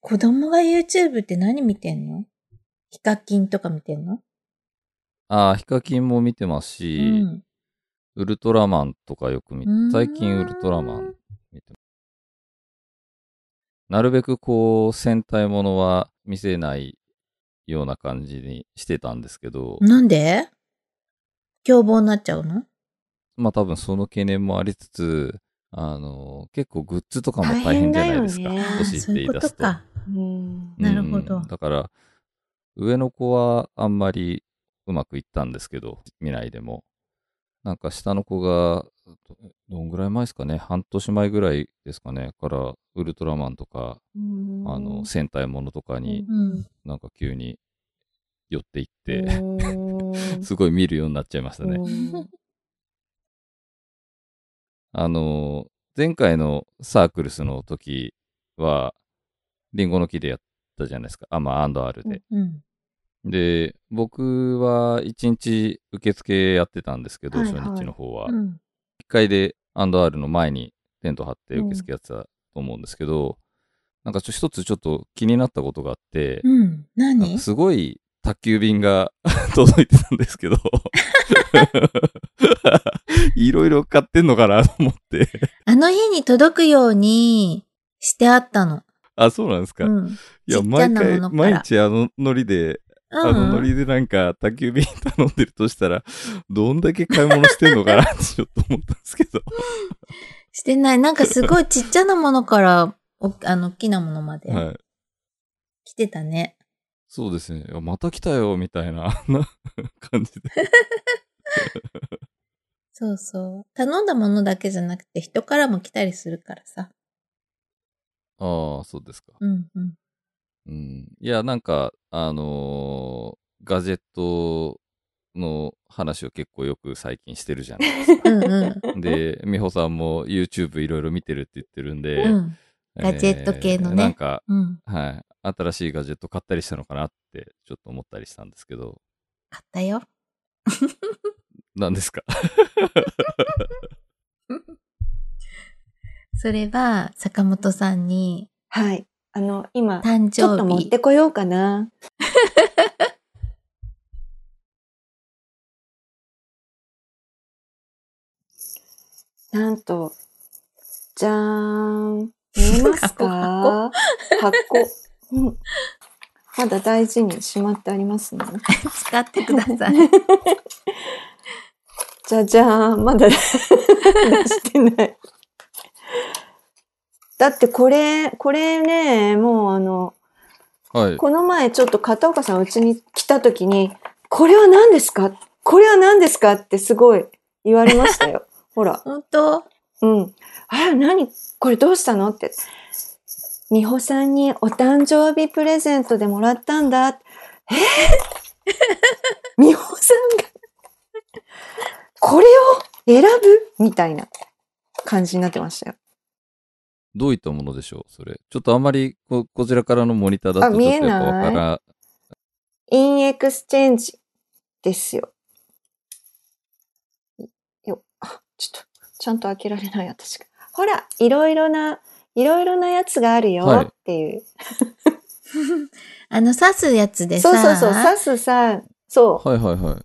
子供が YouTube って何見てんの？ヒカキンとか見てんの？ああ、ヒカキンも見てますうし、ん。ウルトラマンとかよく見て最近ウルトラマン見てます。なるべくこう、戦隊ものは見せないような感じにしてたんですけど、なんで？凶暴になっちゃうの？まあ多分その懸念もありつつ、あの、結構グッズとかも大変じゃないですか。欲しいって言い出すと。なるほどうんだから、上の子はあんまりうまくいったんですけど、未来でも。なんか下の子が、どどんぐらい前ですかね、半年前ぐらいですかね、から、ウルトラマンとか、あの、戦隊ものとかにうん。なんか急に寄っていって、すごい見るようになっちゃいましたね。うんあの、前回のサークルスの時は、リンゴの木でやったじゃないですか。あ、まあ、アンドアールで。うん。で、僕は一日受付やってたんですけど、はいはい初日の方は。うん。1階でアンドアールの前にテント張って受付やってたと思うんですけど、なんかちょ一つちょっと気になったことがあって、うん。なん何かすごい宅急便が 届いてたんですけど、いろいろ買ってんのかなと思って。あの日に届くようにしてあったの。あ、そうなんですか。うん。いや、毎回、毎日あのノリで、あのノうん。リでなんか宅急便頼んでるとしたら、どんだけ買い物してんのかなってちょっと思ったんですけど。してない。なんかすごいちっちゃなものから、おあの、大きなものまではい。来てたね。そうですね。また来たよ、みたいなな感じで。そうそう。頼んだものだけじゃなくて人からも来たりするからさ。ああ、そうですか。うんうん。うん。いや、なんか、あのーガジェットの話を結構よく最近してるじゃないですか。うんうん。で、美穂さんも YouTube いろいろ見てるって言ってるんで、うん。ガジェット系のねえーなんか、うん。はい。新しいガジェット買ったりしたのかなって、ちょっと思ったりしたんですけど、買ったよ。何ですか？それは、坂本さんに、はい。あの、今、誕ちょっと生日。持ってこようかな。なんと、じゃーん。見えますか？箱？うん まだ大事にしまってありますね。使ってください。じゃじゃーん。まだ出 してない。だってこれ、これね、もうあの、はい。この前ちょっと片岡さんうちに来た時に、これは何ですか？これは何ですかってすごい言われましたよ。ほら。本当？うん。あら、何？これどうしたの？って。美穂さんにお誕生日プレゼントでもらったんだ。え？ー、美穂さんが、これを選ぶ？みたいな感じになってましたよ。どういったものでしょう？それ。ちょっとあんまりこ、こちらからのモニターだあとちょっとやっぱ見えないわからインエクスチェンジですよ。よ、あ、ちょっと、ちゃんと開けられない私が。ほら、いろいろな、いろいろなやつがあるよはいっていう。あの、刺すやつでさ、そうそうそう、刺すさ、そう。はいはいは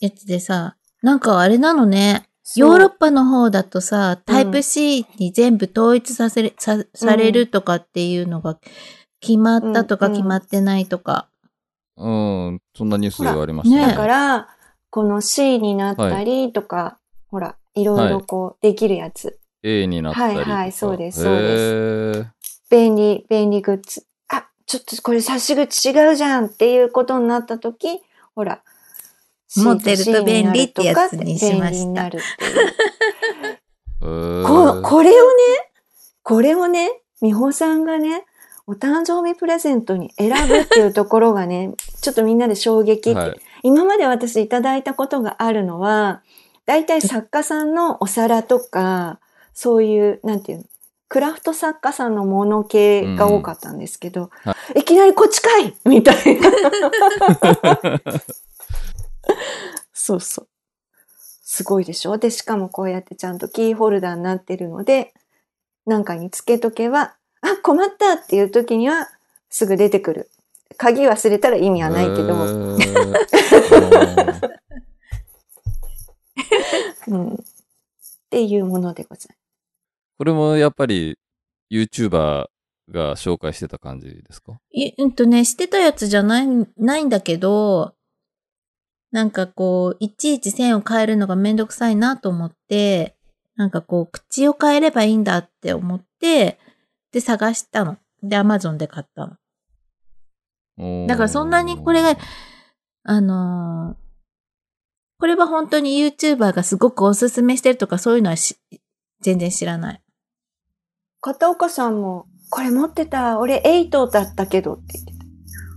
い。やつでさ、なんかあれなのね。ヨーロッパの方だとさ、タイプ C に全部統一させれ、さ、されるとかっていうのが決まったとかうん決まってないとか。うん、そんなニュースがありましたねね。だから、この C になったりとか、ほら、いろいろこう、できるやつ。A になったりとか。はいはいそうですそうですへ便利、便利グッズ。あ、ちょっとこれ差し口違うじゃんっていうことになって時、ほら。持ってると便利ってやつにしました。こーこれをね、これをね、美穂さんがね、お誕生日プレゼントに選ぶっていうところがね、ちょっとみんなで衝撃。って、はい。今まで私いただいたことがあるのは、大体作家さんのお皿とか、そういう、なんていうの、クラフト作家さんのもの系が多かったんですけど、いきなりこっちかいみたいな。そうそう。すごいでしょ？で、しかもこうやってちゃんとキーホルダーになってるので、なんかにつけとけば、あ、困ったっていう時には、すぐ出てくる。鍵忘れたら意味はないけど、えーうん。っていうものでございこれもやっぱり YouTuber が紹介してた感じですか？いうんとね、してたやつじゃない、ないんだけど、なんかこう、いちいち線を変えるのがめんどくさいなと思って、なんかこう、口を変えればいいんだって思って、で、探したの。で、Amazon で買ったの。だからそんなにこれが、あのーこれは本当に YouTuber がすごくおすすめしてるとかそういうのはし全然知らない。片岡さんも、これ持ってた、俺8だったけどって言って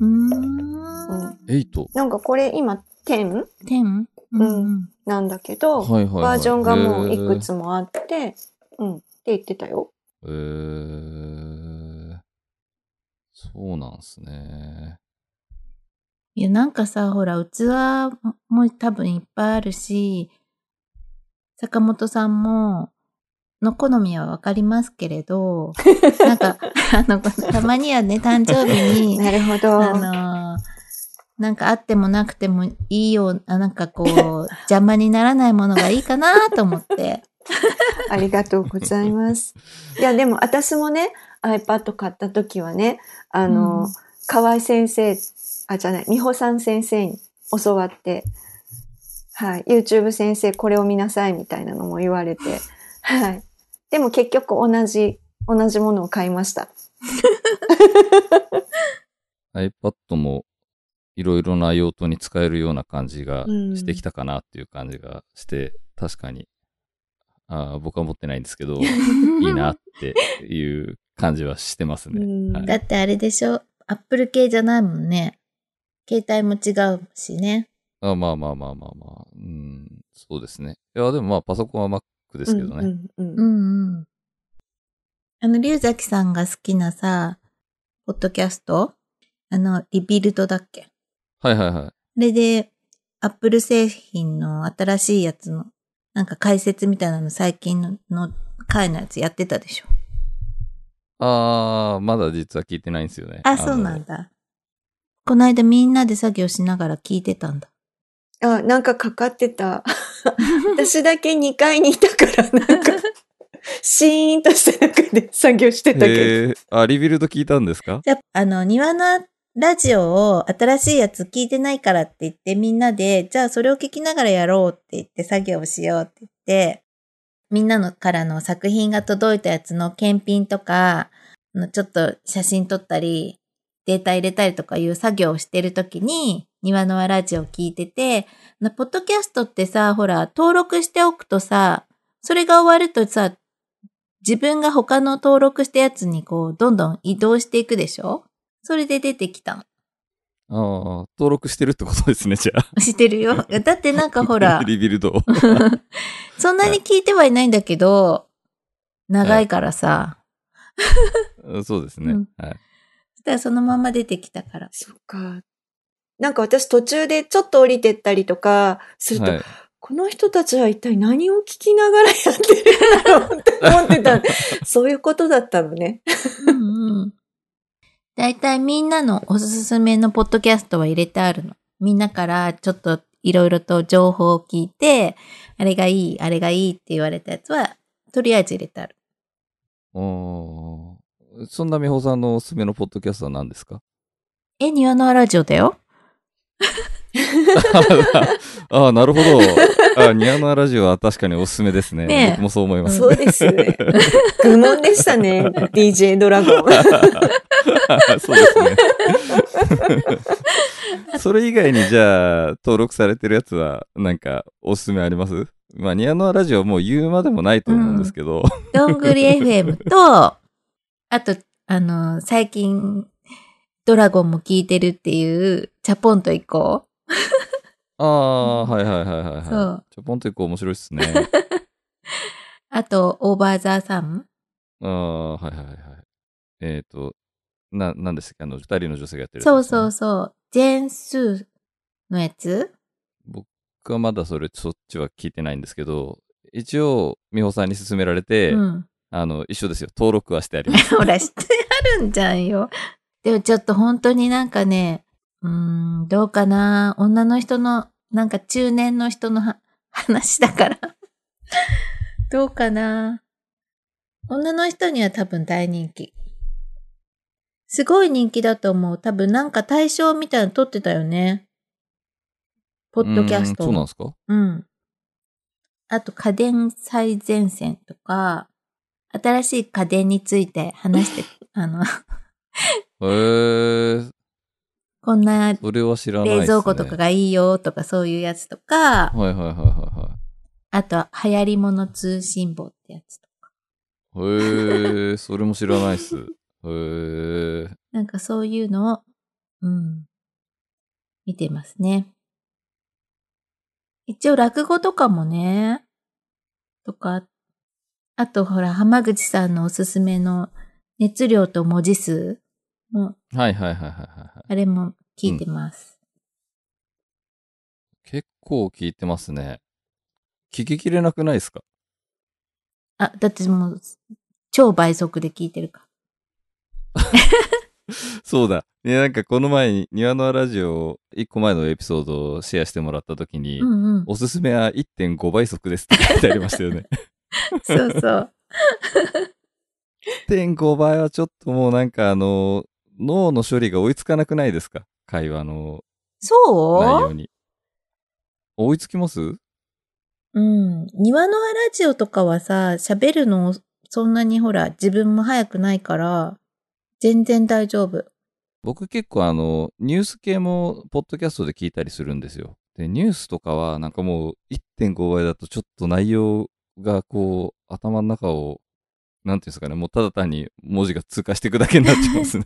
うーん。た。うん。8? なんかこれ今10 10? うんなんだけど、はいはい、はい。バージョンがもういくへつもあって、うん。って言ってたよ。ー。えー、そうなんすね。いや、なんかさ、ほら、器も多分いっぱいあるし、坂本さんも、の好みはわかりますけれど、なんか、あの、たまにはね、誕生日に、なるほど。あのーなんかあってもなくてもいいよう、あなんかこう、邪魔にならないものがいいかなと思って。ありがとうございます。いや、でも私もね、iPad 買った時はね、あの、うん河合先生、あ、じゃない、美穂さん先生に教わって、はい、YouTube 先生これを見なさいみたいなのも言われて、はい。でも結局同じ、同じものを買いました。iPad もいろいろな用途に使えるような感じがうんしてきたかなっていう感じがして、確かに、あー僕は持ってないんですけど、いいなっていう感じはしてますね。うんはいだってあれでしょ？アップル系じゃないもんね。携帯も違うしね。あまあまあまあまあまあ。うん、そうですね。いや、でもまあパソコンは Mac ですけどね。うんうんううんんうん。あの、龍崎さんが好きなさ、ポッドキャスト？あの、リビルドだっけ？はいはいはい。あれで、アップル製品の新しいやつの、なんか解説みたいなの最近のの回のやつやってたでしょ？あー、まだ実は聞いてないんですよね。あ、そうなんだ。この間みんなで作業しながら聞いてたんだ。あ、なんかかかってた。私だけ2階にいたから、なんか、シーンとした中で作業してたけど。へーあ、リビルド聞いたんですか？じゃあ、あの、庭のラジオを新しいやつ聞いてないからって言ってみんなで、じゃあそれを聞きながらやろうって言って作業をしようって言って、みんなのからの作品が届いたやつの検品とか、ちょっと写真撮ったり、データ入れたりとかいう作業をしてるときに、庭の輪ラジオを聞いてて、ポッドキャストってさ、ほら、登録しておくとさ、それが終わるとさ、自分が他の登録したやつにこう、どんどん移動していくでしょ？それで出てきたの。ああ、登録してるってことですね、じゃあ。してるよ。だってなんかほら、リビルドを。そんなに聞いてはいないんだけど、長いからさ、うんそうですね。うんはい。そしたらそのまま出てきたから。そっか。なんか私途中でちょっと降りてったりとかすると、はい、この人たちは一体何を聞きながらやってるんだろうって思ってた。そういうことだったのね。うんうん。だいたいみんなのおすすめのポッドキャストは入れてあるの。みんなからちょっといろいろと情報を聞いて、あれがいい、あれがいいって言われたやつは、とりあえず入れてある。おーそんな美穂さんのおすすめのポッドキャストは何ですか？え、庭のラジオだよ ああ、なるほど。あニアノアラジオは確かにおすすめですね。ねえ僕もそう思います。そうですね。愚問でしたね。DJ ドラゴン。そうですね。それ以外にじゃあ、登録されてるやつは、なんか、おすすめあります？まあ、ニアノアラジオはもう言うまでもないと思うんですけど。どんぐり FM と、あと、あの、最近、ドラゴンも聞いてるっていう、チャポンと行こああ、はいはいはいはいはい。そうちょ、ポンと一個面白いっすね。う。あと、オーバーザーサムああ、はいはいはい。えっ、と、な、なんでしたっけ？あの、二人の女性がやってるやつそうそうそう。ジェーン・スーのやつ？僕はまだそれ、そっちは聞いてないんですけど、一応、美穂さんに勧められて、うん。あの、一緒ですよ。登録はしてあります。ほら、知ってあるんじゃんよ。でもちょっと本当になんかね、うーん、どうかな？女の人の、なんか中年の人のは話だから。どうかな？女の人には多分大人気。すごい人気だと思う。多分なんか対象みたいなの撮ってたよね。ポッドキャストそうなんですか？うん。あと家電最前線とか、新しい家電について話して、あの、へえ、こんな。冷蔵庫とかがいいよとかそういうやつとか、はいはいはいはあとは流行り物通信簿ってやつとか。へえ、それも知らないっす。へえ、なんかそういうのを、うん、見てますね。一応落語とかもね、とか、あとほら、浜口さんのおすすめの熱量と文字数も、はいはいはいはいはいはい。あれも聞いてます。結構聞いてますね。聞ききれなくないですか？あ、だってもう、超倍速で聞いてるか そうだ。ね、なんかこの前に庭のラジオ、一個前のエピソードをシェアしてもらった時に、ら。うんうん。おすすめは1.5倍速ですって書いてありましたよね。そうそう。1.5倍はちょっともうなんかあの、脳の処理が追いつかなくないですか？会話の内そう？容に。追いつきます？うん。庭のラジオとかはさ、喋るのそんなにほら、自分も早くないから、全然大丈夫。僕結構あの、ニュース系もポッドキャストで聞いたりするんですよ。で、ニュースとかはなんかもう1.5倍だとちょっと内容がこう、頭の中を、なんていうんですかね、もうただ単に文字が通過していくだけになっちゃいますね。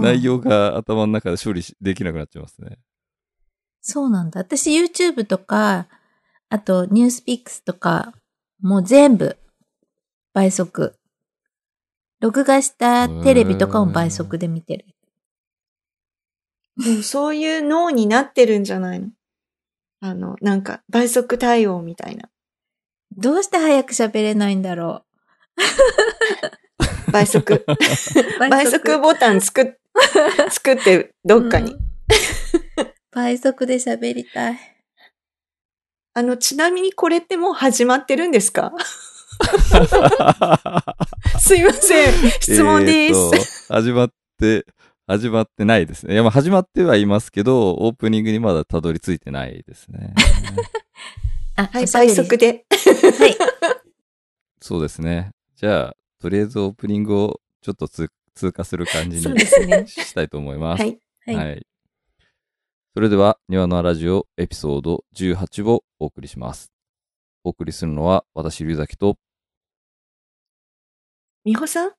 内容が頭の中で処理しできなくなっちゃいますね。そうなんだ。私 YouTube とか、あとニュースピックスとか、もう全部倍速。録画したテレビとかも倍速で見てる。もうそういう脳になってるんじゃないの？あの、なんか倍速対応みたいな。どうして早く喋れないんだろ 倍速。う。倍速ボタン作っ、作ってどっかに。うん倍速で喋りたい。あの、ちなみにこれってもう始まってるんですか？すいません。質問です。始まって、始まってないですね。いや、まあ始まってはいますけど、オープニングにまだたどり着いてないですね。あ、はい、倍速で。はい。そうですね。じゃあ、とりあえずオープニングをちょっと通通過する感じに。したいと思います。はい。はい。はい。それでは、庭のラジオエピソード18をお送りします。お送りするのは、私、龍崎と、美穂さん？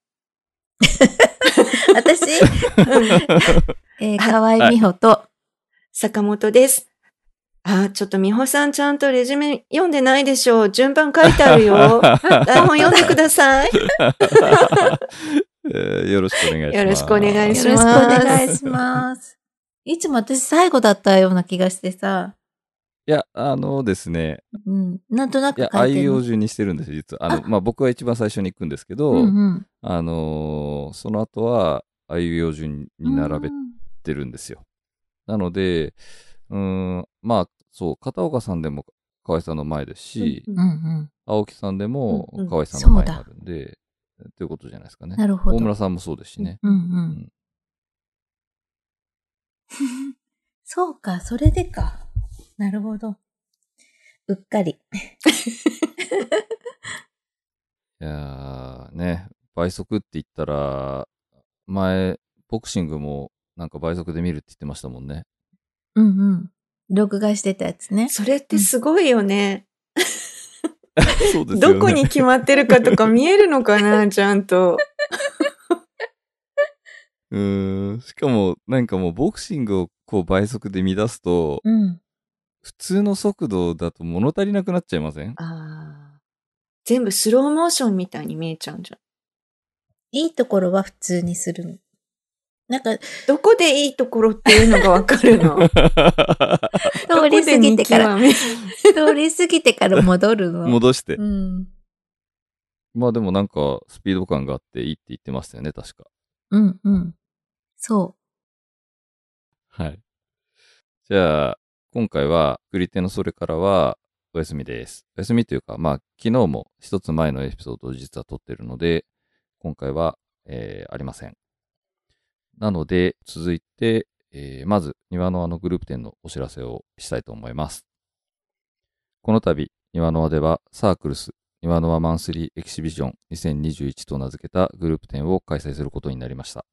私、えー、河合美穂と、坂本です。あ、ちょっと美穂さんちゃんとレジュメ読んでないでしょう。順番書いてあるよ。台本読んでください。えーよろしくお願いします。よろしくお願いしよろしくおます願いします。いつも私最後だったような気がしてさ、いや、あのですね、うん、なんとないくいてるいうえお順にしてるんです、実は。あの、まあ、僕は一番最初に行くんですけど、うんうん、あのーその後は、あいうえお順に並べてるんですよ。なので、うーん、まあ、そう、片岡さんでも河合さんの前ですし、うんうんうん。青木さんでもうんうん河合さんの前になるんで、ということじゃないですかね。なるほど。大村さんもそうですしね。うんう。うん そうか、それでか。なるほど。うっかり。いやーね、倍速って言ったら、前、ボクシングもなんか倍速で見るって言ってましたもんね。うんうん。録画してたやつね。それってすごいよね。そうですよね。どこに決まってるかとか見えるのかな、ちゃんと。うーん。しかも、なんかもうボクシングをこう倍速で乱すと、うん。普通の速度だと物足りなくなっちゃいません？ああ。全部スローモーションみたいに見えちゃうんじゃん。いいところは普通にするの。なんか、どこでいいところっていうのがわかるの 通り過ぎてから、通り過ぎてから戻るの。戻して。うん。まあでもなんか、スピード感があっていいって言ってましたよね、確か。うんうん。そはい。じゃあ、今回は、作り手のそれからは、お休みです。お休みというか、まあ、昨日も一つ前のエピソードを実は撮ってるので、今回は、えーありません。なので、続いて、えーまず、庭の輪のグループ展のお知らせをしたいと思います。この度、庭の輪では、サークルス、庭の輪マンスリーエキシビジョン2021と名付けたグループ展を開催することになりました。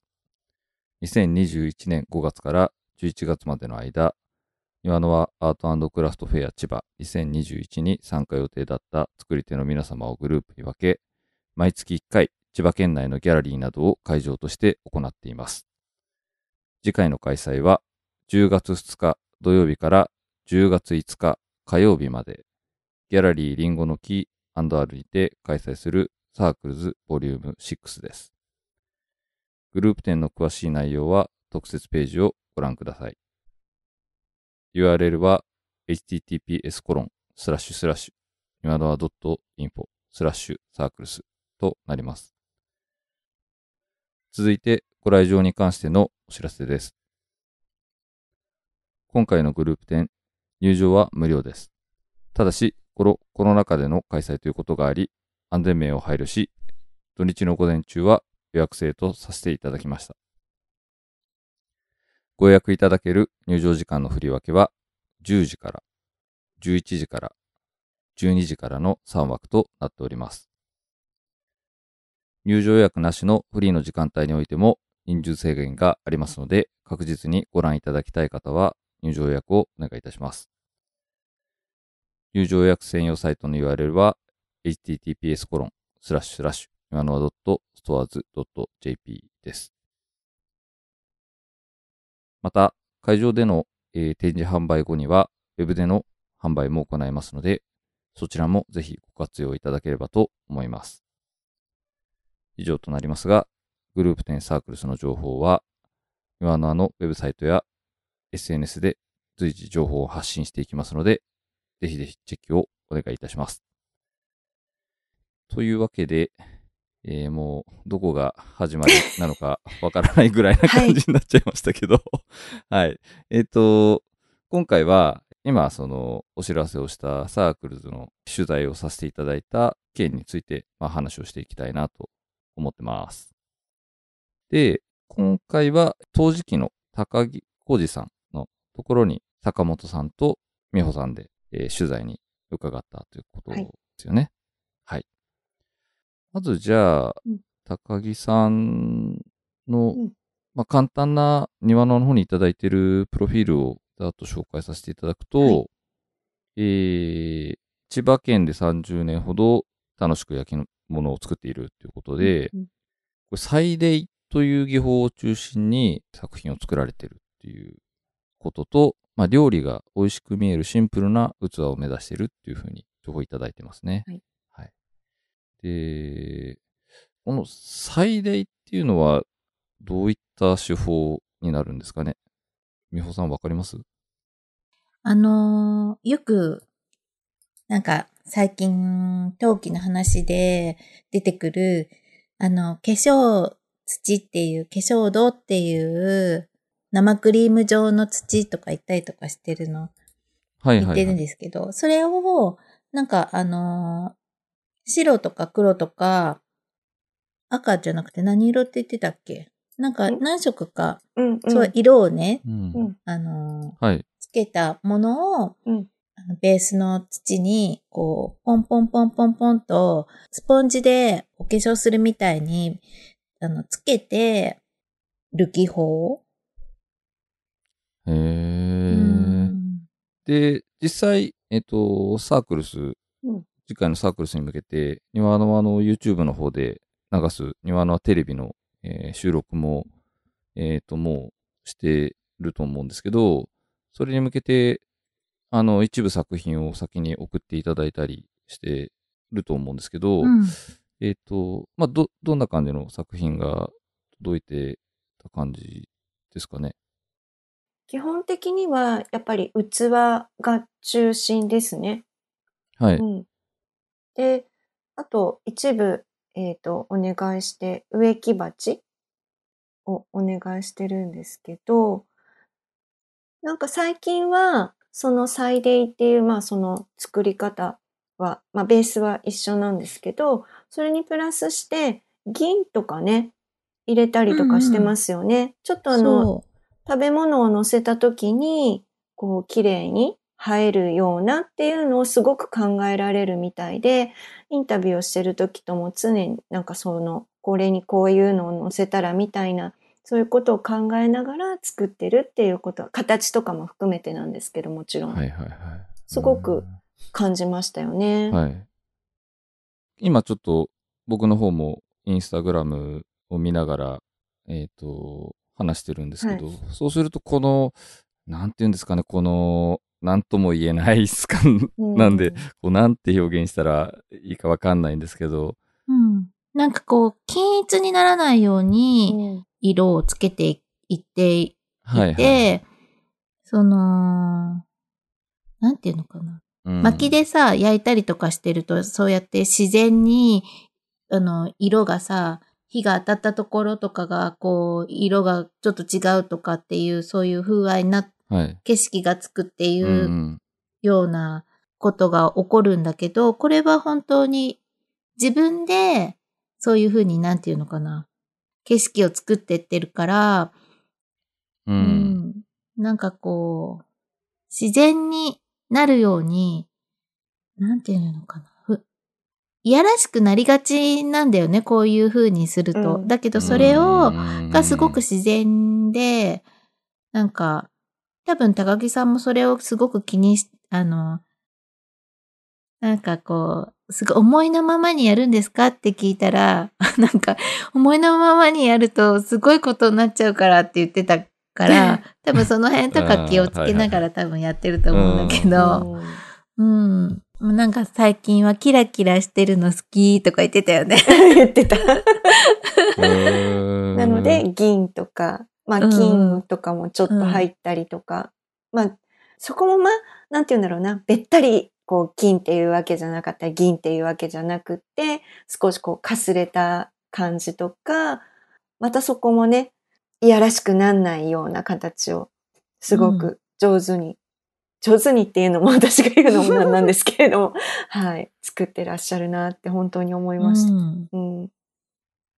2021年5月から11月までの間、庭の輪アートクラフトフェア千葉2021に参加予定だった作り手の皆様をグループに分け、毎月1回千葉県内のギャラリーなどを会場として行っています。次回の開催は10月2日土曜日から10月5日火曜日まで、ギャラリーリンゴの木 &R にて開催するサークルズボリューム6です。グループ展の詳しい内容は特設ページをご覧ください。URL は https コロンスラッシュスラッシュ今のは .info スラッシュサークルスとなります。続いてご来場に関してのお知らせです。今回のグループ展、入場は無料です。ただし、このコロナ禍での開催ということがあり、安全面を配慮し、土日の午前中は予約制とさせていただきました。ご予約いただける入場時間の振り分けは、10時から、11時から、12時からの3枠となっております。入場予約なしのフリーの時間帯においても人数制限がありますので、確実にご覧いただきたい方は入場予約をお願いいたします。入場予約専用サイトの URL は https コロンスラッシュスラッシュ今のは .stores.jp です。また、会場での、えー展示販売後には、ウェブでの販売も行いますので、そちらもぜひご活用いただければと思います。以上となりますが、グループ展サークルスの情報は、今のあのウェブサイトや SNS で随時情報を発信していきますので、ぜひぜひチェックをお願いいたします。というわけで、えーもうどこが始まりなのか わからないぐらいな感じになっちゃいましたけど、はい。えっ、と、今回は今そのお知らせをしたサークルズの取材をさせていただいた件について、まあ、話をしていきたいなと思ってます。で、今回は当時期の高木浩二さんのところに坂本さんと美穂さんで、えー取材に伺ったということですよね。はい。まずじゃあ、うん。高木さんの、うん。まあ、簡単な庭の方にいただいているプロフィールをざっと紹介させていただくと、はい。えー千葉県で30年ほど楽しく焼き物を作っているということで、うんこれ、祭礼という技法を中心に作品を作られているっていうことと、まあ、料理が美味しく見えるシンプルな器を目指しているっていうふうに情報いただいてますね。はい。はい。で、この祭礼っていうのはどういった手法になるんですかね？美穂さんわかります？あのーよく、なんか、最近、陶器の話で出てくる、あの、化粧土っていう、化粧土っていう、生クリーム状の土とか言ったりとかしてるの、はいはい、言ってるんはい。ですけど、それを、なんか、あのー白とか黒とか、赤じゃなくて何色って言ってたっけ？なんかん何色か、うんうん。そう、色をね、うんうんあのーはい。つけたものを、うんベースの土に、こう、ポンポンポンポンポンと、スポンジでお化粧するみたいに、あの、つけて、る技法。へうー。んで、実際、えっと、サークルス、うん次回のサークルスに向けて、庭の輪の YouTube の方で流す庭の輪テレビの、えー収録も、えっ、と、もうしてると思うんですけど、それに向けて、あの、一部作品を先に送っていただいたりしてると思うんですけど、うん。えっ、と、まあ、ど、どんな感じの作品が届いてた感じですかね？基本的には、やっぱり器が中心ですね。はい。うん。で、あと、一部、えっ、と、お願いして、植木鉢をお願いしてるんですけど、なんか最近は、そのサイデイっていう、まあその作り方は、まあベースは一緒なんですけど、それにプラスして銀とかね、入れたりとかしてますよね。ちょっとあの、そ食べ物を乗せた時に、こう綺麗に映えるようなっていうのをすごく考えられるみたいで、インタビューをしてる時とも常になんかその、これにこういうのを乗せたらみたいな、そういうことを考えながら作ってるっていうことは、形とかも含めてなんですけどもちろん、はいはいはい。すごく感じましたよね。はい。今ちょっと僕の方もインスタグラムを見ながら、えっ、と、話してるんですけど、そうするとこの、なんて言うんですかね、この、なんとも言えない質感なんで、こうなんて表現したらいいかわかんないんですけど、う。うん。なんかこう、均一にならないよううにん、色をつけていっていはい、て、はい。その、なんていうのかな。うん薪でさ、焼いたりとかしてると、そうやって自然に、あの、色がさ、火が当たったところとかが、こう、色がちょっと違うとかっていう、そういう風合いにな、はい。景色がつくっていうようなことが起こるんだけど、これは本当に自分で、そういう風になんていうのかな、景色を作ってってるから、う。うんん。なんかこう、自然になるように、なんていうのかな。ふいやらしくなりがちなんだよね、こういう風にすると。うんだけどそれを、うんがすごく自然で、なんか、多分高木さんもそれをすごく気にし、あの、なんかこう、すごい思いのままにやるんですかって聞いたら、なんか、思いのままにやるとすごいことになっちゃうからって言ってたから、多分その辺とか気をつけながら多分やってると思うんだけど、うん。うん。もうなんか最近はキラキラしてるの好きとか言ってたよね。言ってた。なので、銀とか、まあ、うん。金とかもちょっと入ったりとか、まあ、そこもまあ、なんて言うんだろうな、べったり、こう、金っていうわけじゃなかったり、銀っていうわけじゃなくって、少しこう、かすれた感じとか、またそこもね、いやらしくなんないような形を、すごく上手に、上手にっていうのも私が言うのもなんなんですけれども、はい、作ってらっしゃるなって本当に思いました。うんうん。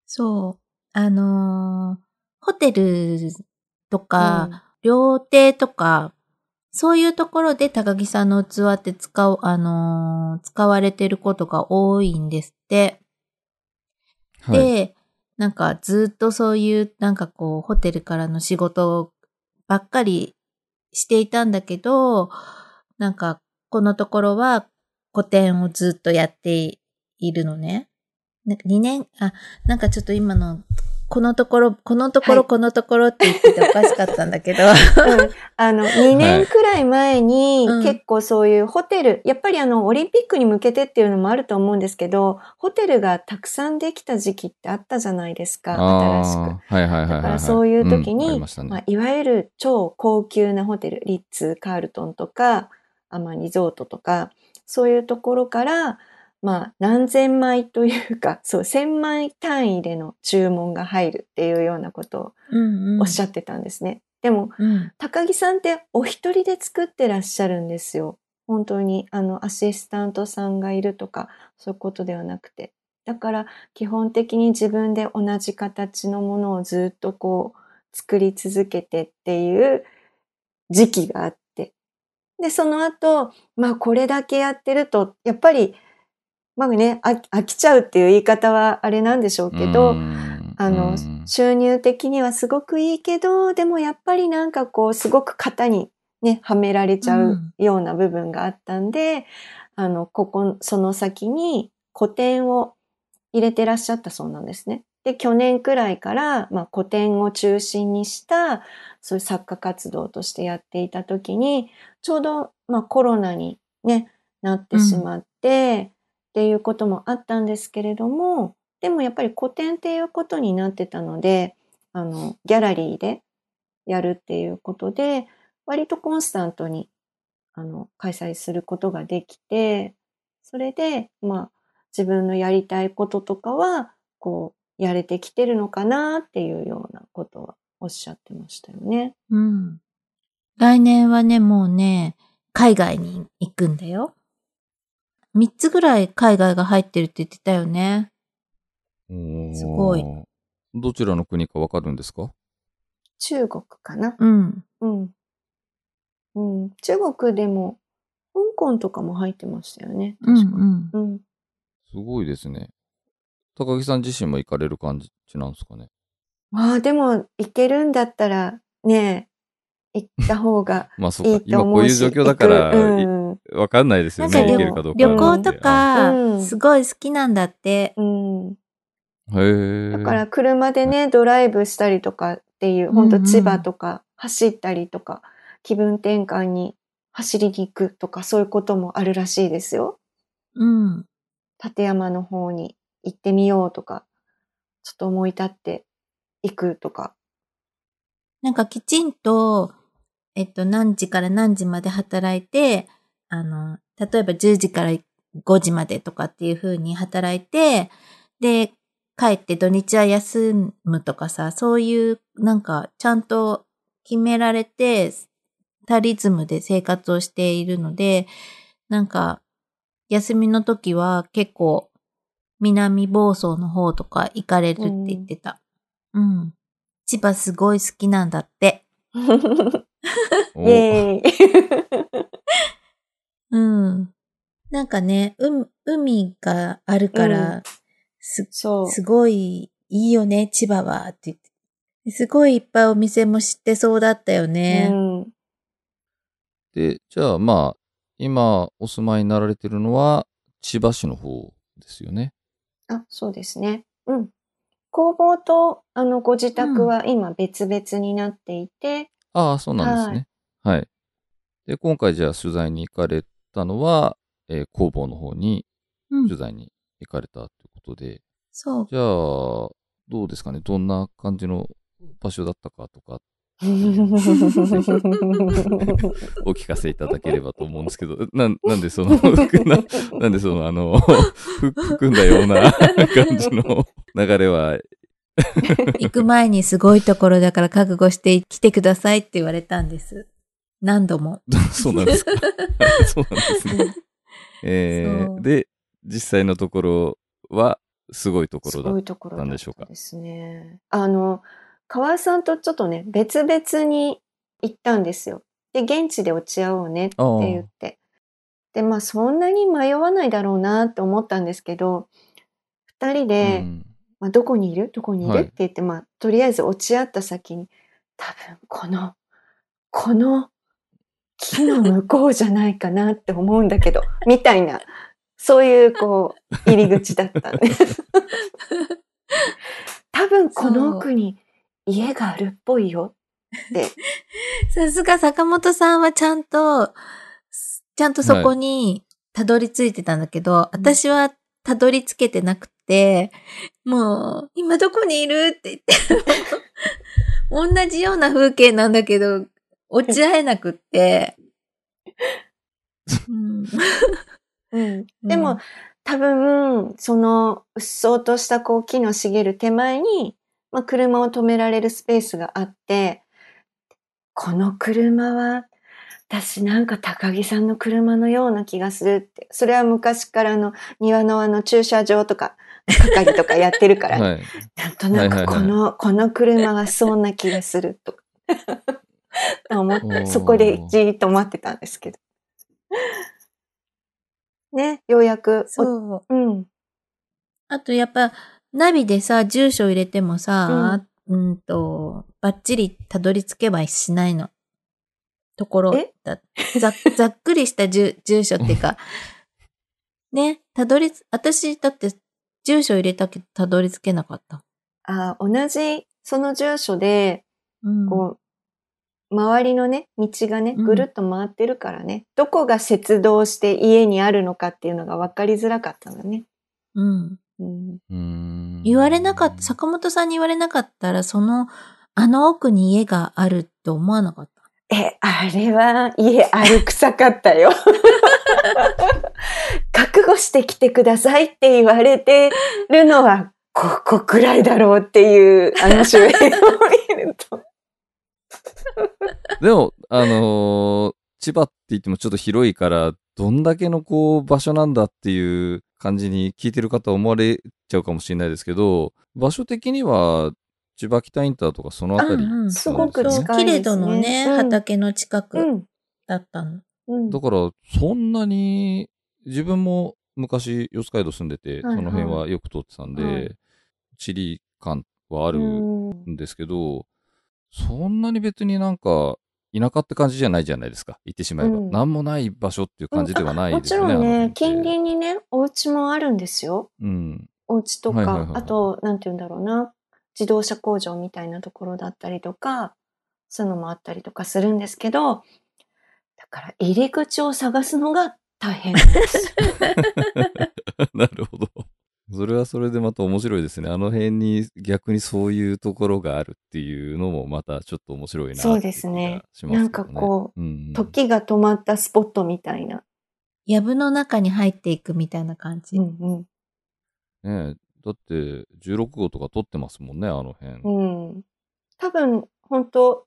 そう。あのーホテルとか、うん料亭とか、そういうところで高木さんの器って使う、あのー使われてることが多いんですって。はい。で、なんかずっとそういう、なんかこう、ホテルからの仕事ばっかりしていたんだけど、なんか、このところは古典をずっとやっているのね。なんか2年、あ、なんかちょっと今の、このところ、このところ、はい。このところって言ってておかしかったんだけど。うん。あの、2年くらい前にうん。結構そういうホテル、やっぱりあの、オリンピックに向けてっていうのもあると思うんですけど、ホテルがたくさんできた時期ってあったじゃないですか、新しく。はいはいはいはいはい。だからそういう時に、まあ、いわゆる超高級なホテル、リッツ・カールトンとか、アマリゾートとか、そういうところから、まあ、何千枚というか、そう、千枚単位での注文が入るっていうようなことをうんうんおっしゃってたんですね。でも、うん。高木さんってお一人で作ってらっしゃるんですよ。本当に、あの、アシスタントさんがいるとか、そういうことではなくて。だから、基本的に自分で同じ形のものをずっとこう、作り続けてっていう時期があって。で、その後、まあ、これだけやってると、やっぱり、まあね、飽飽きちゃうっていう言い方はあれなんでしょうけど、うんあの、うん収入的にはすごくいいけど、でもやっぱりなんかこう、すごく型にね、はめられちゃううんような部分があったんで、あの、ここ、その先に古典を入れてらっしゃったそうなんですね。で、去年くらいから、まあ、古典を中心にした、そういう作家活動としてやっていた時に、ちょうど、まあ、コロナにね、なってしまって、っていうこともあったんですけれども、でもやっぱり古典っていうことになってたので、あの、ギャラリーでやるっていうことで、割とコンスタントに、あの、開催することができて、それで、まあ、自分のやりたいこととかは、こう、やれてきてるのかなっていうようなことはおっしゃってましたよね。うん。来年はね、もうね、海外に行くんだよ。三つぐらい海外が入ってるって言ってたよね。すごい。どちらの国かわかるんですか？中国かなうん。うん。うん。中国でも、香港とかも入ってましたよね。うん確かうん。うん。すごいですね。高木さん自身も行かれる感じなんですかね？ああ、でも、行けるんだったら、ねえ、行った方がまあそういかい。と思うし。今こういう状況だから、行うん。わかんないですよね。なんか行けでるかどうか旅。行とかう、んすごい好きなんだって。うん。へえ。だから車でね、ドライブしたりとかっていう、ほんと千葉とか走ったりとか、気分転換に走りに行くとか、そういうこともあるらしいですよ。うん。立山の方に行ってみようとか、ちょっと思い立って行くとか。なんかきちんと、えっと、何時から何時まで働いて、あの、例えば10時から5時までとかっていう風に働いて、で、帰って土日は休むとかさ、そういう、なんか、ちゃんと決められて、たリズムで生活をしているので、なんか、休みの時は結構、南房総の方とか行かれるって言ってた。うん。千葉すごい好きなんだって。おイェーイ。うん。なんかね、う海があるから、うんす、そう。すごいいいよね、千葉は、って言って。すごいいっぱいお店も知ってそうだったよね。うん。で、じゃあまあ、今お住まいになられてるのは千葉市の方ですよね。あ、そうですね。うん。工房と、あの、ご自宅は今別々になっていて、ああ、そうなんですね。はい。で、今回じゃあ取材に行かれたのは、えー工房の方にうん取材に行かれたということで、そう。じゃあ、どうですかね？どんな感じの場所だったかとか、お聞かせいただければと思うんですけど、な、なんでその、ななんでその、あの、ふ含んだような感じの流れは、行く前にすごいところだから覚悟して来てくださいって言われたんです。何度も。そうなんですか そうなんですね。えー、で、実際のところは、すごいとこすろだごいところだっなんでしょうかたですね。あの、川さんとちょっとね、別々に行ったんですよ。で、現地で落ち合おうねって言って。で、まあそんなに迷わないだろうなって思ったんですけど、二人で、うんまあ、どこにいる？どこにいる、はい。って言って、まあ、とりあえず落ち合った先に、多分この、この木の向こうじゃないかなって思うんだけど、みたいな、そういう、こう、入り口だったんです。多分この奥に家があるっぽいよって。さすが坂本さんはちゃんと、ちゃんとそこにたどり着いてたんだけど、私はたどり着けてなくて、もう、今どこにいる？って言って、同じような風景なんだけど、落ち合えなくって。うん。うん、でも、、多分、その、うっそうとしたこう木の茂る手前に、まあ、車を止められるスペースがあって、この車は、私なんか高木さんの車のような気がするって。それは昔からの庭のあの駐車場とか、係とかやってるから、はい。なんとなくこの、この車はそんな気がするとか。思っおーて、そこでじーっと待ってたんですけど。ね、ようやく、おそう。うん。あとやっぱ、ナビでさ、住所入れてもさ、うん、と、バッチリたどり着けばしないの。ところえ？だ。ざ ざっくりした住住所っていうか、ね、たどりつ、私だって住所入れたけどたどり着けなかった？あ同じ、その住所で、うん。こう、周りのね、道がね、うんぐるっと回ってるからね、どこが接道して家にあるのかっていうのが分かりづらかったのね。うん。うん。うーん言われなかった、坂本さんに言われなかったら、その、あの奥に家があるって思わなかった？え、あれは家歩くさかったよ。覚悟してきてくださいって言われてるのは、ここくらいだろうっていう、あの周辺を見ると。でも、あのー千葉って言ってもちょっと広いから、どんだけのこう場所なんだっていう感じに聞いてる方は思われちゃうかもしれないですけど、場所的には千葉北インターとかそのあたり、うんうんすごく近いですねキレドのね、うん畑の近うくん。だったの。うん。だからそんなに自分も昔四街道住んでて、はいはいその辺はよく通ってたんで、はい地理感はあるうんんですけど、そんなに別になんか田舎って感じじゃないじゃないですか。言ってしまえば。うんなんもない場所っていう感じではないもですよね。ちろんねあの辺っ、て近隣にね、お家もあるんですよ。うん。お家とか、あと、なんて言うんだろうな、自動車工場みたいなところだったりとか、そういうのもあったりとかするんですけど、だから入り口を探すのが大変です。なるほど。それはそれでまた面白いですね。あの辺に逆にそういうところがあるっていうのもまたちょっと面白いなっていそうですね気がしますけどね。なんかこう、ん、時が止まったスポットみたいな。藪の中に入っていくみたいな感じ。うんうん。ねえだって16号とか撮ってますもんね、あの辺。うん。多分、本当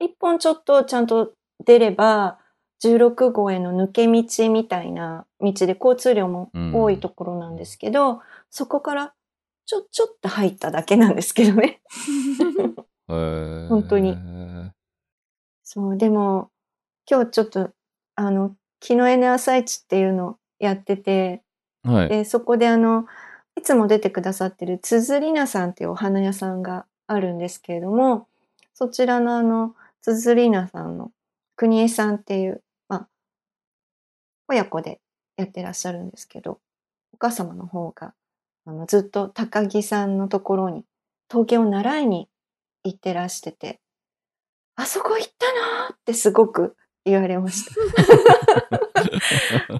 一本ちょっとちゃんと出れば、16号への抜け道みたいな道で交通量も多いところなんですけど、そこからちょ、ちょっと入っただけなんですけどね。本当にそう、でも、今日ちょっと、あの、木のエネ朝市っていうのをやってて、はい。で、そこであの、いつも出てくださってるつづりなさんっていうお花屋さんがあるんですけれども、そちらのあの、つづりなさんの国枝さんっていう、まあ、親子でやってらっしゃるんですけど、お母様の方が、あの、ずっと高木さんのところに陶芸を習いに行ってらしてて、あそこ行ったの？ってすごく言われました。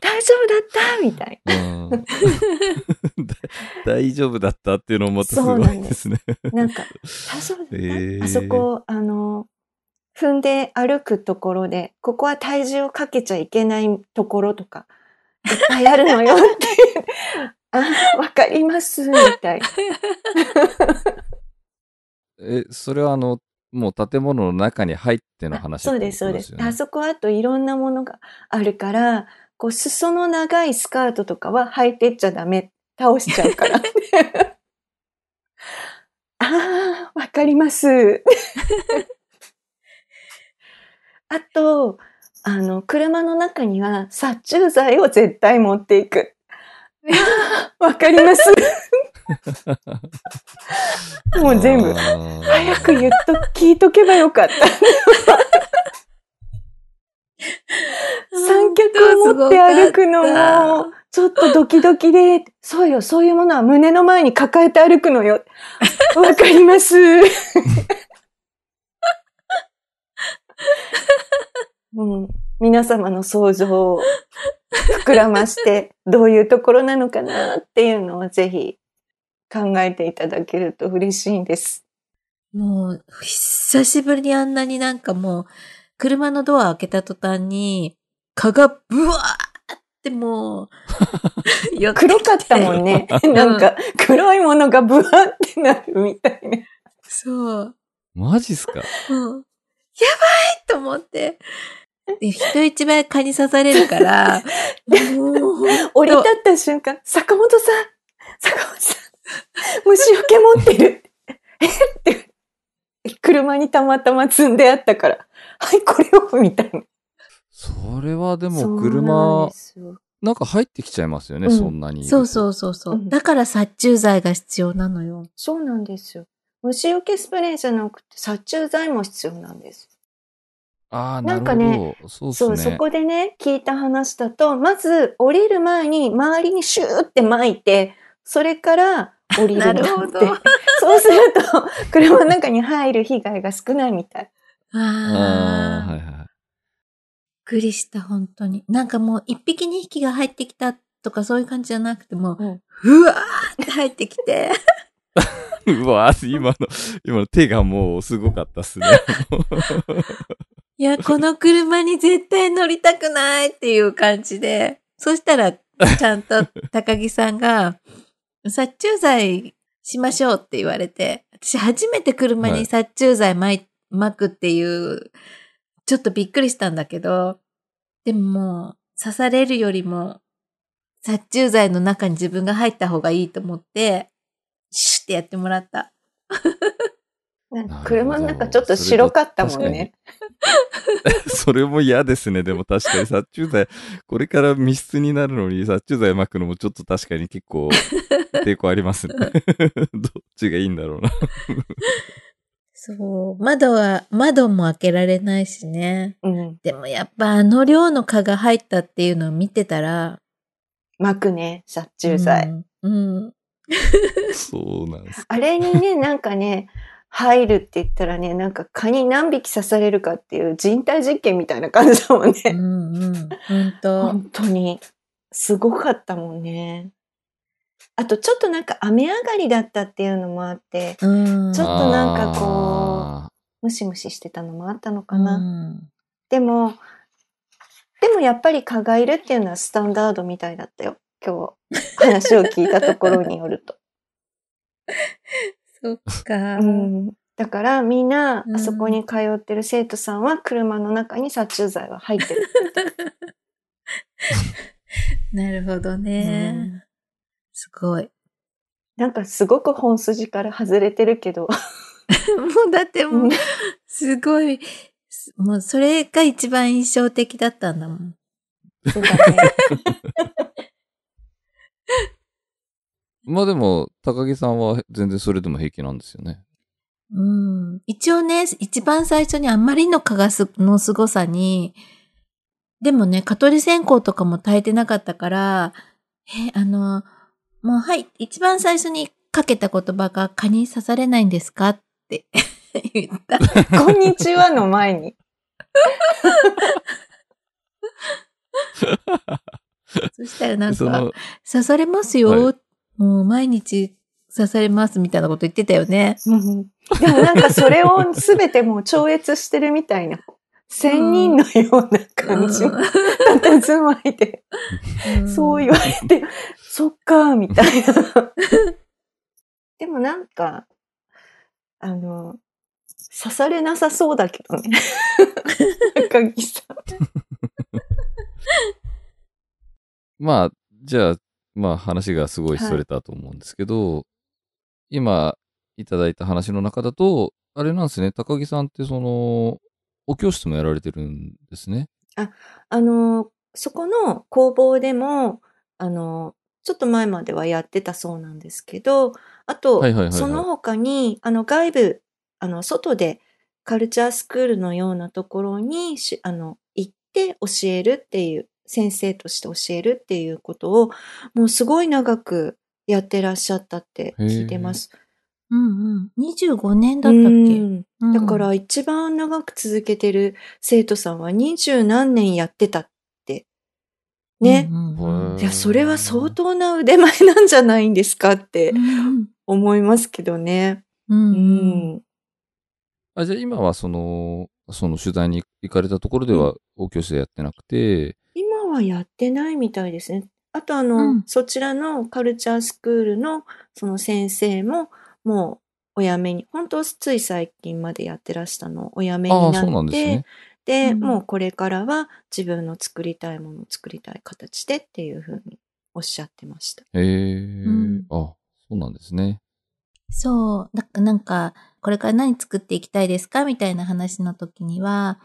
大丈夫だった？みたいうん。だ大丈夫だった？っていうのもまたすごいですね。な。なんか、大丈夫だった、へー。あそこ、あの、踏んで歩くところで、ここは体重をかけちゃいけないところとか、いっぱいあるのよって。あ、わかります、みたいな。え、それはあの、もう建物の中に入っての話そうです、そうです。あそこはあといろんなものがあるから、こう、裾の長いスカートとかは履いてっちゃダメ。倒しちゃうから。ああ、わかります。あと、あの、車の中には殺虫剤を絶対持っていく。わかります？もう全部。早く言っと、聞いとけばよかった。三脚を持って歩くのも、ちょっとドキドキで、そうよ、そういうものは胸の前に抱えて歩くのよ。わかります？うん、皆様の想像を膨らまして、どういうところなのかなっていうのをぜひ考えていただけると嬉しいんです。もう、久しぶりにあんなになんかもう、車のドア開けた途端に、蚊がブワーってもう、黒かったもんね。なんか黒いものがブワーってなるみたいな。そう。マジっすか？やばいと思って。で人一倍蚊に刺されるから、降り立った瞬間、坂本さん坂本さん虫除け持ってる えって、車にたまたま積んであったから、はい、これを、みたいな。それはでも車なんか入ってきちゃいますよね、うんそんなに。そうそうそうそう。うんだから殺虫剤が必要なのよ。そうなんですよ。虫除けスプレーじゃなくて殺虫剤も必要なんです。ああ、ななんるほど。かねそうそう、ね。そこでね、聞いた話だと、まず降りる前に周りにシューって巻いて、それから降りるんだって。なるほど そうすると、車の中に入る被害が少ないみたい。ああはいはい。びっくりした、本当に。なんかもう一匹二匹が入ってきたとかそういう感じじゃなくてもうんう、うわーって入ってきて、うわ今の、今の手がもうすごかったっすね。いや、この車に絶対乗りたくないっていう感じで、そしたら、ちゃんと 高木さんが、殺虫剤しましょうって言われて、私初めて車に殺虫剤巻巻くっていう、ちょっとびっくりしたんだけど、でも刺されるよりも殺虫剤の中に自分が入った方がいいと思って、シュッてやってもらった。車の中ちょっと白かったもんね。それも嫌ですね。でも確かに殺虫剤、これから密室になるのに殺虫剤巻くのもちょっと確かに結構抵抗ありますね。どっちがいいんだろうな。そう。窓は、窓も開けられないしね。うん。でもやっぱあの量の蚊が入ったっていうのを見てたら、巻くね、殺虫剤。うん。うん。そうなんです。あれにね、なんかね、入るって言ったらね、なんか蚊に何匹刺されるかっていう人体実験みたいな感じだもんうね。んうん。本当本当に。すごかったもんね。あとちょっとなんか雨上がりだったっていうのもあって、うん。ちょっとなんかこうあムシムシしてたのもあったのかうな。んでも、でもやっぱり蚊がいるっていうのはスタンダードみたいだったよ。今日話を聞いたところによると。そっか。うん、だからみんなうんあそこに通ってる生徒さんは車の中に殺虫剤は入ってる。なるほどね。すごい。なんかすごく本筋から外れてるけど。もうだってもう、すごい、もうそれが一番印象的だったんだもん。そうだね。まあでも、高木さんは全然それでも平気なんですよね。うん。一応ね、一番最初にあまりの蚊がすの凄さに、でもね、蚊取り線香とかも炊いてなかったから、え、あの、もうはい、一番最初にかけた言葉が蚊に刺されないんですかって 言った。こんにちはの前に。そしたらなんか、刺されますよ、はもう毎日刺されますみたいなこと言ってたよね。うんでもなんかそれをすべてもう超越してるみたいな。仙人のような感じの佇まいで、うんそう言われて、そっか、みたいな。でもなんか、あの、刺されなさそうだけどね。高木さん。まあ、じゃあ、まあ話がすごいそれたと思うんですけど、今いただいた話の中だと、あれなんですね、高木さんってその、お教室もやられてるんですね。あの、そこの工房でも、あの、ちょっと前まではやってたそうなんですけど、あと、はいはいはいはいその他に、あの、外部、あの、外でカルチャースクールのようなところにし、あの、行って教えるっていう、先生として教えるっていうことを、もうすごい長くやってらっしゃったって聞いてます。うんうん。25年だったっけ、うんうんだから一番長く続けてる生徒さんは二十何年やってたって。ね。うんうんうんいや、それは相当な腕前なんじゃないんですかってうん思いますけどね。ううんうんん。あじゃあ今はその、その取材に行かれたところでは、お教室でやってなくて、今はやってないみたいですね。あとあの、うんそちらのカルチャースクールのその先生ももうお辞めに、本当つい最近までやってらしたのをお辞めになって、ですね。で、うんもうこれからは自分の作りたいものを作りたい形でっていうふうにおっしゃってました。へえ、んあ、そうなんですね。そう。なんか、これから何作っていきたいですか？みたいな話の時には、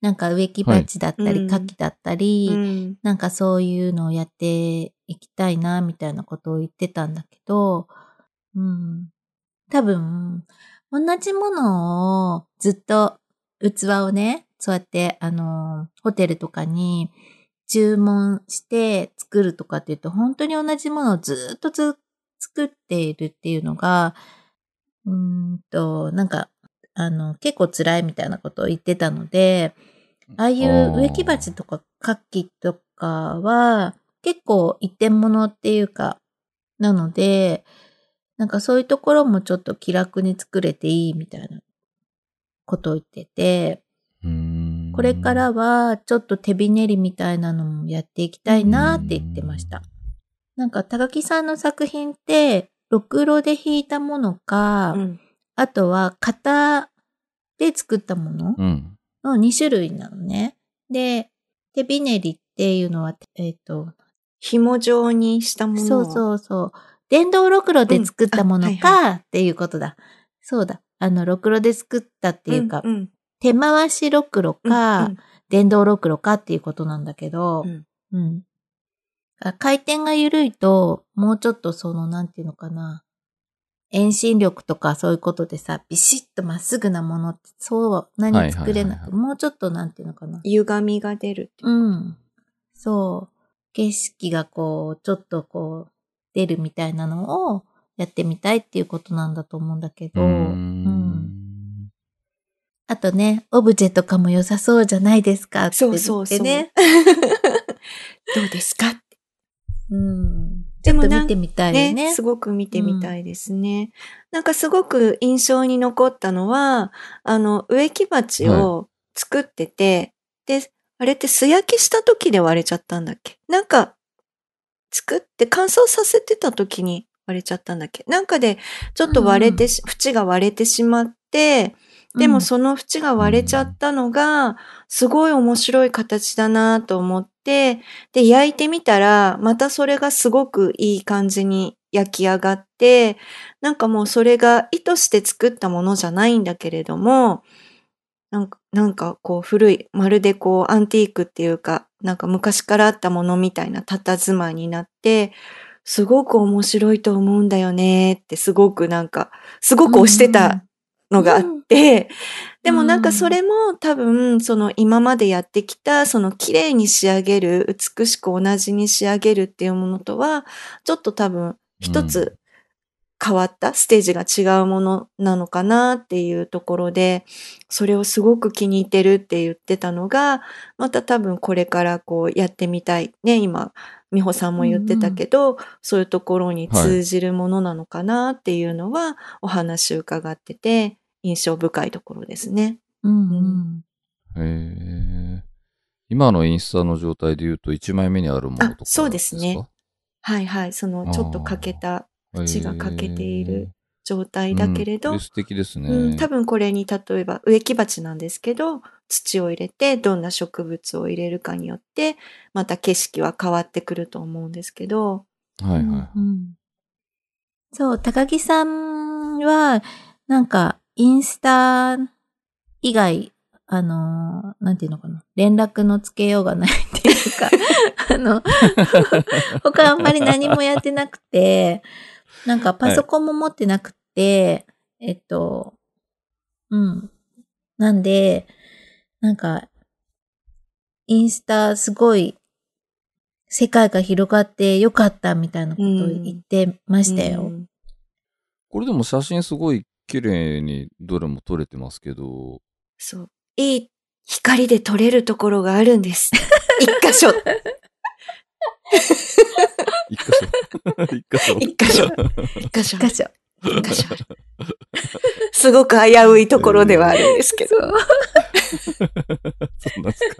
なんか植木鉢だったり、牡蠣だったり、うん。なんかそういうのをやっていきたいな、みたいなことを言ってたんだけど、うん。多分、同じものをずっと器をね、そうやって、あの、ホテルとかに注文して作るとかっていうと、本当に同じものをずっとず作っているっていうのが、うーんと、なんか、あの、結構辛いみたいなことを言ってたので、ああいう植木鉢とか牡蠣とかは結構一点物っていうか、なので、なんかそういうところもちょっと気楽に作れていいみたいなことを言ってて、これからはちょっと手びねりみたいなのもやっていきたいなって言ってました。なんか高木さんの作品ってろくろで引いたものか、うん。あとは型で作ったものうん。の2種類なのね。で、手びねりっていうのは、えっ、と、紐状にしたものを。そうそうそう。電動ろくろで作ったものうんっていうことだ。そうだ。あの、ろくろで作ったっていうか、うんうん手回しろくろか、うん電動ろくろかっていうことなんだけど、うんうん。あ回転が緩いと、もうちょっとその、なんていうのかな。遠心力とかそういうことでさ、ビシッとまっすぐなものって、そう、何作れなく、もうちょっとなんていうのかな。歪みが出るううん。そう。景色がこう、ちょっとこう、出るみたいなのをやってみたいっていうことなんだと思うんだけど、うーうんん。あとね、オブジェとかも良さそうじゃないですかって言そうそうそう。ってね。どうですかうん。でもなんちょっと見てみたいよね。ね、すごく見てみたいですね。なんかすごく印象に残ったのは、あの、植木鉢を作ってて、で、あれって素焼きした時で割れちゃったんだっけ？なんか、作って乾燥させてた時に割れちゃったんだっけ？なんかで、ちょっと割れてし、縁が割れてしまって、でもその縁が割れちゃったのが、すごい面白い形だなと思って、で、焼いてみたら、またそれがすごくいい感じに焼き上がって、なんかもうそれが意図して作ったものじゃないんだけれども、なんか、なんかこう古い、まるでこうアンティークっていうか、なんか昔からあったものみたいな佇まいになって、すごく面白いと思うんだよねってすごくなんか、すごく押してたのがあってて、でもなんかそれも多分その今までやってきたその綺麗に仕上げる、美しく同じに仕上げるっていうものとは、ちょっと多分一つ変わったステージが違うものなのかなっていうところで、それをすごく気に入ってるって言ってたのが、また多分これからこうやってみたい。ね、今、美穂さんも言ってたけど、そういうところに通じるものなのかなっていうのは、お話伺ってて、印象深いところですね。うんうん。へえ。今のインスタの状態で言うと1枚目にあるものとかあそうですねはいはい。そのちょっと欠けた縁が欠けている状態だけれど、うん素敵ですね。うん、多分これに例えば植木鉢なんですけど、土を入れてどんな植物を入れるかによって、また景色は変わってくると思うんですけど、はいはい。うんそう、高木さんは、なんか、インスタ以外、あの、なんていうのかな、連絡のつけようがないっていうか、あの、他あんまり何もやってなくて、なんかパソコンも持ってなくて、えっと、うん。なんで、なんか、インスタすごい世界が広がってよかったみたいなことを言ってましたよ。うんこれでも写真すごい綺麗にどれも撮れてますけど、そう。いい光で撮れるところがあるんです。一箇所。一箇所。一箇所。一箇所。一箇所。箇所。一箇所。すごく危ういところではあるんですけど。そう。なんですか。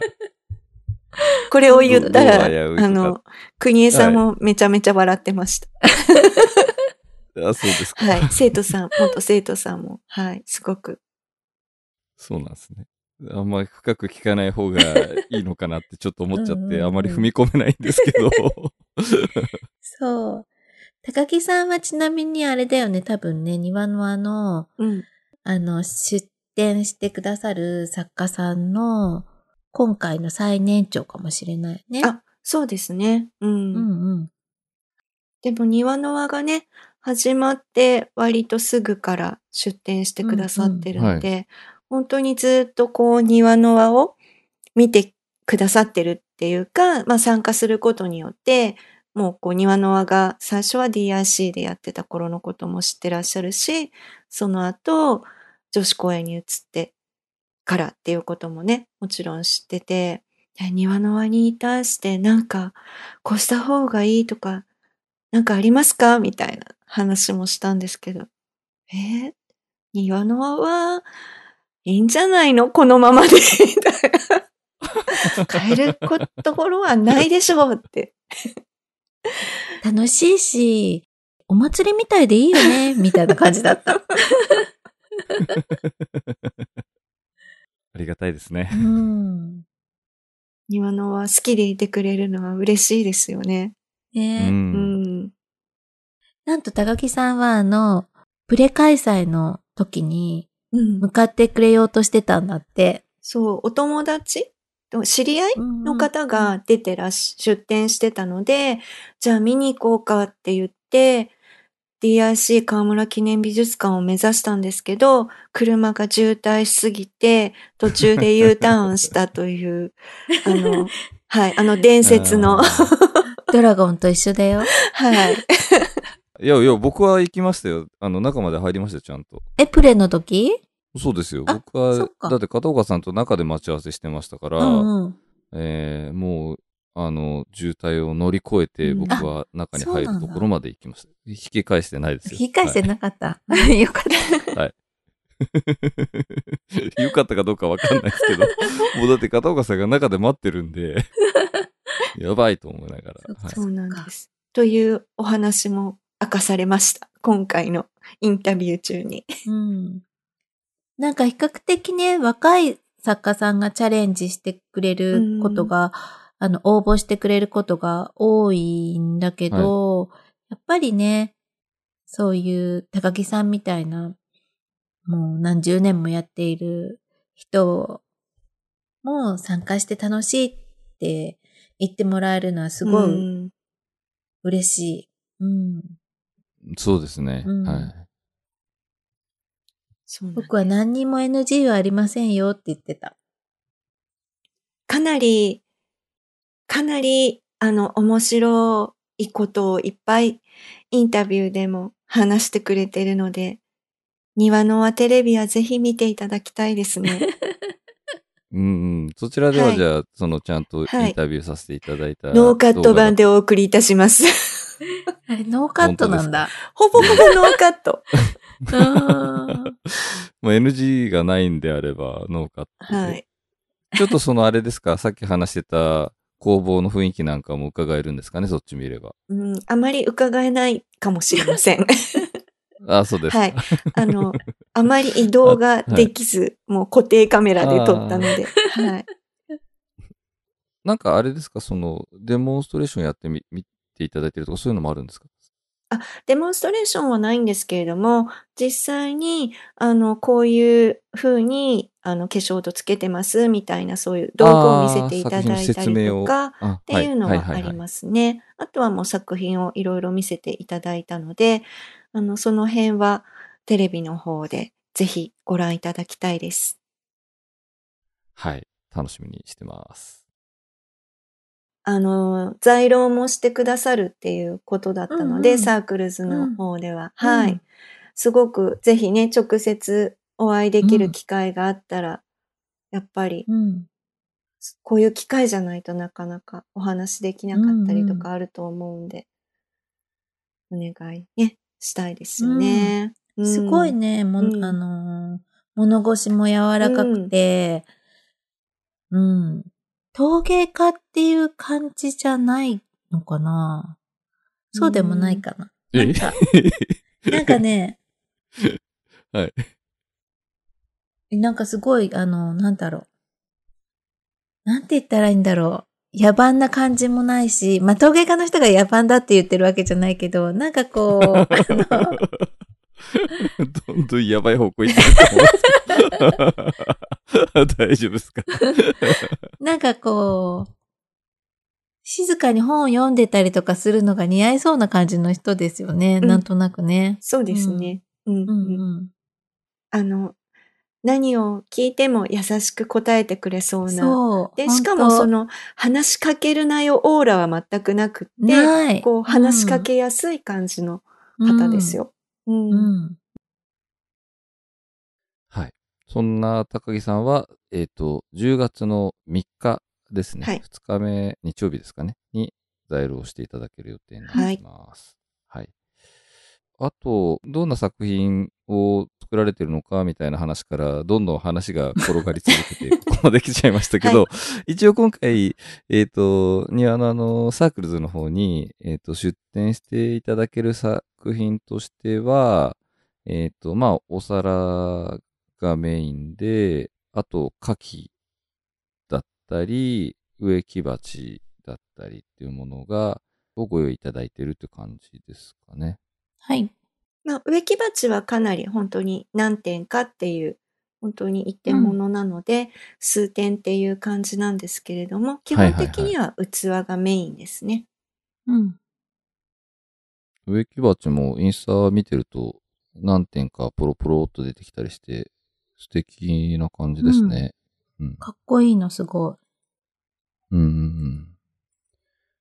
これを言ったら、あの、国枝さんもめちゃめちゃ笑ってました。あ、そうですか。はい。生徒さん、元生徒さんも、はい。すごく。そうなんですね。あんまり深く聞かない方がいいのかなってちょっと思っちゃって、うんうんうんあまり踏み込めないんですけど。そう。高木さんはちなみにあれだよね、多分ね、庭のあの、うん。あの、出展してくださる作家さんの今回の最年長かもしれないね。あ、そうですね。うん。うんうん。でも庭の輪がね、始まって割とすぐから出展してくださってるので、本当にずっとこう庭の輪を見てくださってるっていうか、まあ参加することによって、もうこう庭の輪が最初は DIC でやってた頃のことも知ってらっしゃるし、その後女子公園に移ってからっていうこともね、もちろん知ってて、で庭の輪に対してなんかこうした方がいいとか、なんかありますか？みたいな話もしたんですけど。えー庭の輪はいいんじゃないの？このままで。変えることころはないでしょうって。楽しいし、お祭りみたいでいいよね、みたいな感じだった。ありがたいですねう。ん。庭野は好きでいてくれるのは嬉しいですよね。う。ねうんん。なんと高木さんはあの、プレ開催の時にうん向。かってくれようとしてたんだって。そう、お友達？知り合い？の方が出てらし、出店してたので、じゃあ見に行こうかって言って、DIC 河村記念美術館を目指したんですけど、車が渋滞しすぎて、途中で U ターンしたという、あの、はい、あの伝説の、あドラゴンと一緒だよ。はい。いやいや、僕は行きましたよ。あの、中まで入りましたよ、ちゃんと。え、プレの時？そうですよ。あ僕はだって片岡さんと中で待ち合わせしてましたから、うんうん。えーもう、あの、渋滞を乗り越えて、うん僕は中に入るところまで行きました。引き返してないですよ。引き返してなかった。よかった。はい。よかったかどうかわかんないですけど、もうだって片岡さんが中で待ってるんで、やばいと思いながら。そはいそうなんです。というお話も明かされました。今回のインタビュー中に。うん。なんか比較的ね、若い作家さんがチャレンジしてくれることが、あの、応募してくれることが多いんだけど、やっぱりね、そういう高木さんみたいな、もう何十年もやっている人も参加して楽しいって言ってもらえるのはすごういん嬉しい。うん。そうですね。うんはい。僕は何にも NG はありませんよって言ってた。かなり、かなり、あの、面白いことをいっぱいインタビューでも話してくれてるので、庭の輪テレビはぜひ見ていただきたいですね。うんうん。そちらでははいじゃあ、そのちゃんとはいインタビューさせていただいた、ノーカット版で。でお送りいたします。あれ、ノーカットなんだ。ほぼほぼノーカット。ま あ、NG がないんであれば、ノーカットで。はい。ちょっとそのあれですか、さっき話してた工房の雰囲気なんかも伺えるんですかね、そっち見れば。うん、あまり伺えないかもしれません。あ、そうですか。はい。あの、あまり移動ができず、もう固定カメラで撮ったので、はい。なんかあれですか、その、デモンストレーションやってみ、見ていただいてるとか、そういうのもあるんですか？デモンストレーションはないんですけれども、実際に、あの、こういう風に、あの、化粧とつけてます、みたいな、そういう道具を見せていただいたりとか、あっていうのはありす。ますね。あとはもう作品をいろいろ見せていただいたので、あの、その辺はテレビの方でぜひご覧いただきたいです。はい。楽しみにしてます。あの、在廊もしてくださるっていうことだったので、うんうんサークルズの方では。うんはい。うんすごくぜひね、直接お会いできる機会があったら、やっぱり、うん。こういう機会じゃないとなかなかお話できなかったりとかあると思うんで、お願いね、したいですよね。うんすごい。ね、も、うんあのー物腰も柔らかくて、うん。陶芸家っていう感じじゃないのかな？そうでもないかな。えなんか、なんかね、はい。なんかすごい、あの、なんだろう。なんて言ったらいいんだろう。野蛮な感じもないし、まあ、陶芸家の人が野蛮だって言ってるわけじゃないけど、なんかこう、あの、どんどんやばい方向行ってると思います。大丈夫ですか？なんかこう、静かに本を読んでたりとかするのが似合いそうな感じの人ですよね。うんなんとなくね。そうですね。うんうんうん。あの、何を聞いても優しく答えてくれそうな。そう。で、しかもその、の話しかけるなよオーラは全くなくって。こう話しかけやすい感じの方ですよ。うんうん。うん。はい。そんな高木さんは、えっ、と、10月の3日ですね。はい2日目、日曜日ですかね。に、在庫をしていただける予定になっています。はい。あと、どんな作品を作られてるのかみたいな話から、どんどん話が転がり続けて、ここまで来ちゃいましたけど、一応今回、えっ、と、庭のあの、サークルズの方に、えっ、と、出展していただける作品としては、えっ、と、まあ、お皿がメインで、あと、牡蠣だったり、植木鉢だったりっていうものが、をご用意いただいてるって感じですかね。はい。まあ、植木鉢はかなり本当に何点かっていう、本当に一点物なので、数点っていう感じなんですけれども、基本的には器がメインですね。うん。植木鉢もインスタ見てると何点かポロポロっと出てきたりして素敵な感じですね。うん。かっこいいのすごい。うんうんうん。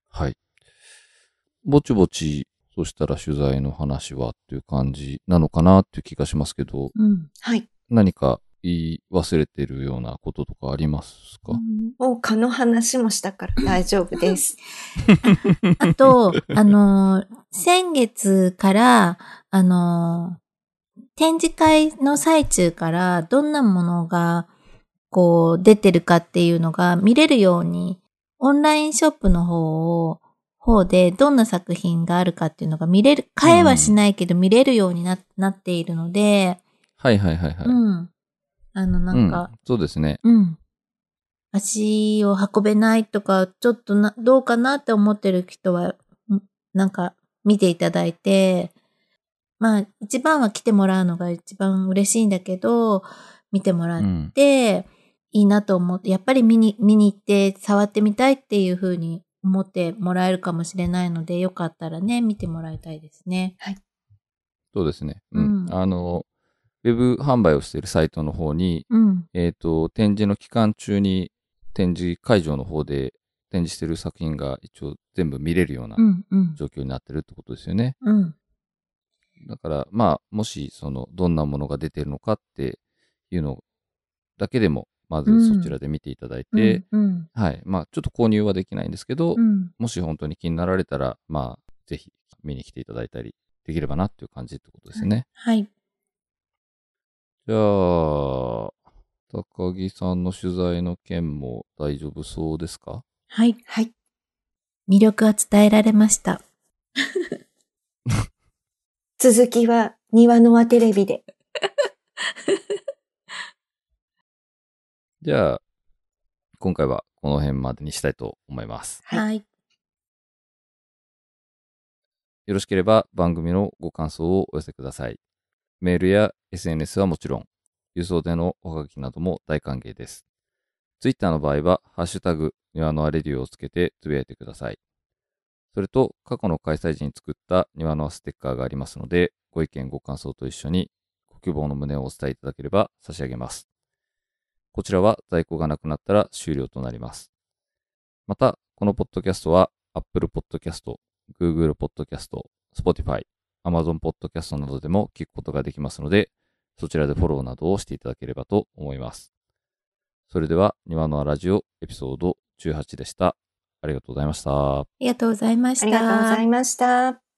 はい。ぼちぼち、そしたら取材の話はっていう感じなのかなっていう気がしますけど、うん。はい。何か言い忘れてるようなこととかありますか、もう蚊の話もしたから大丈夫です。あと、あのー、先月から、あのー、展示会の最中からどんなものが、こう、出てるかっていうのが見れるように、オンラインショップの方を、方でどんな作品があるかっていうのが見れる、買えはしないけど見れるようにななっているので、はいはいはいはい。うん。あの、なんか、うん、そうですね。うん。足を運べないとか、ちょっとな、どうかなって思ってる人は、んなんか見ていただいて、まあ、一番は来てもらうのが一番嬉しいんだけど、見てもらっうん。て、いいなと思って、やっぱり見に、見に行って触ってみたいっていう風に思ってもらえるかもしれないので、よかったらね、見てもらいたいですね。そうですね。うん。うんあの、ウェブ販売をしているサイトの方に、うん。えっ、と、展示の期間中に展示会場の方で展示している作品が一応全部見れるようなうん。うん。状況になってるってことですよね。うん。だから、まあ、もし、その、どんなものが出てるのかっていうのだけでも、まずそちらで見ていただいて、うん。はい。まあ、ちょっと購入はできないんですけど、うん。もし本当に気になられたら、まあ、ぜひ見に来ていただいたりできればなっていう感じってことですね。はい。じゃあ、高木さんの取材の件も大丈夫そうですか？はい。はい。魅力は伝えられました。続きは庭の輪テレビで。じゃあ、今回はこの辺までにしたいと思います。はいはい。よろしければ番組のご感想をお寄せください。メールや SNS はもちろん、郵送でのおはがきなども大歓迎です。ツイッターの場合は、ハッシュタグ、庭のアレディオをつけてつぶやいてください。それと、過去の開催時に作った庭のステッカーがありますので、ご意見ご感想と一緒に、ご希望の旨をお伝えいただければ差し上げます。こちらは在庫がなくなったら終了となります。また、このポッドキャストは Apple Podcast、Google Podcast、Spotify、Amazon Podcast などでも聞くことができますので、そちらでフォローなどをしていただければと思います。それでは、庭のラジオエピソード18でした。ありがとうございました。ありがとうございました。ありがとうございました。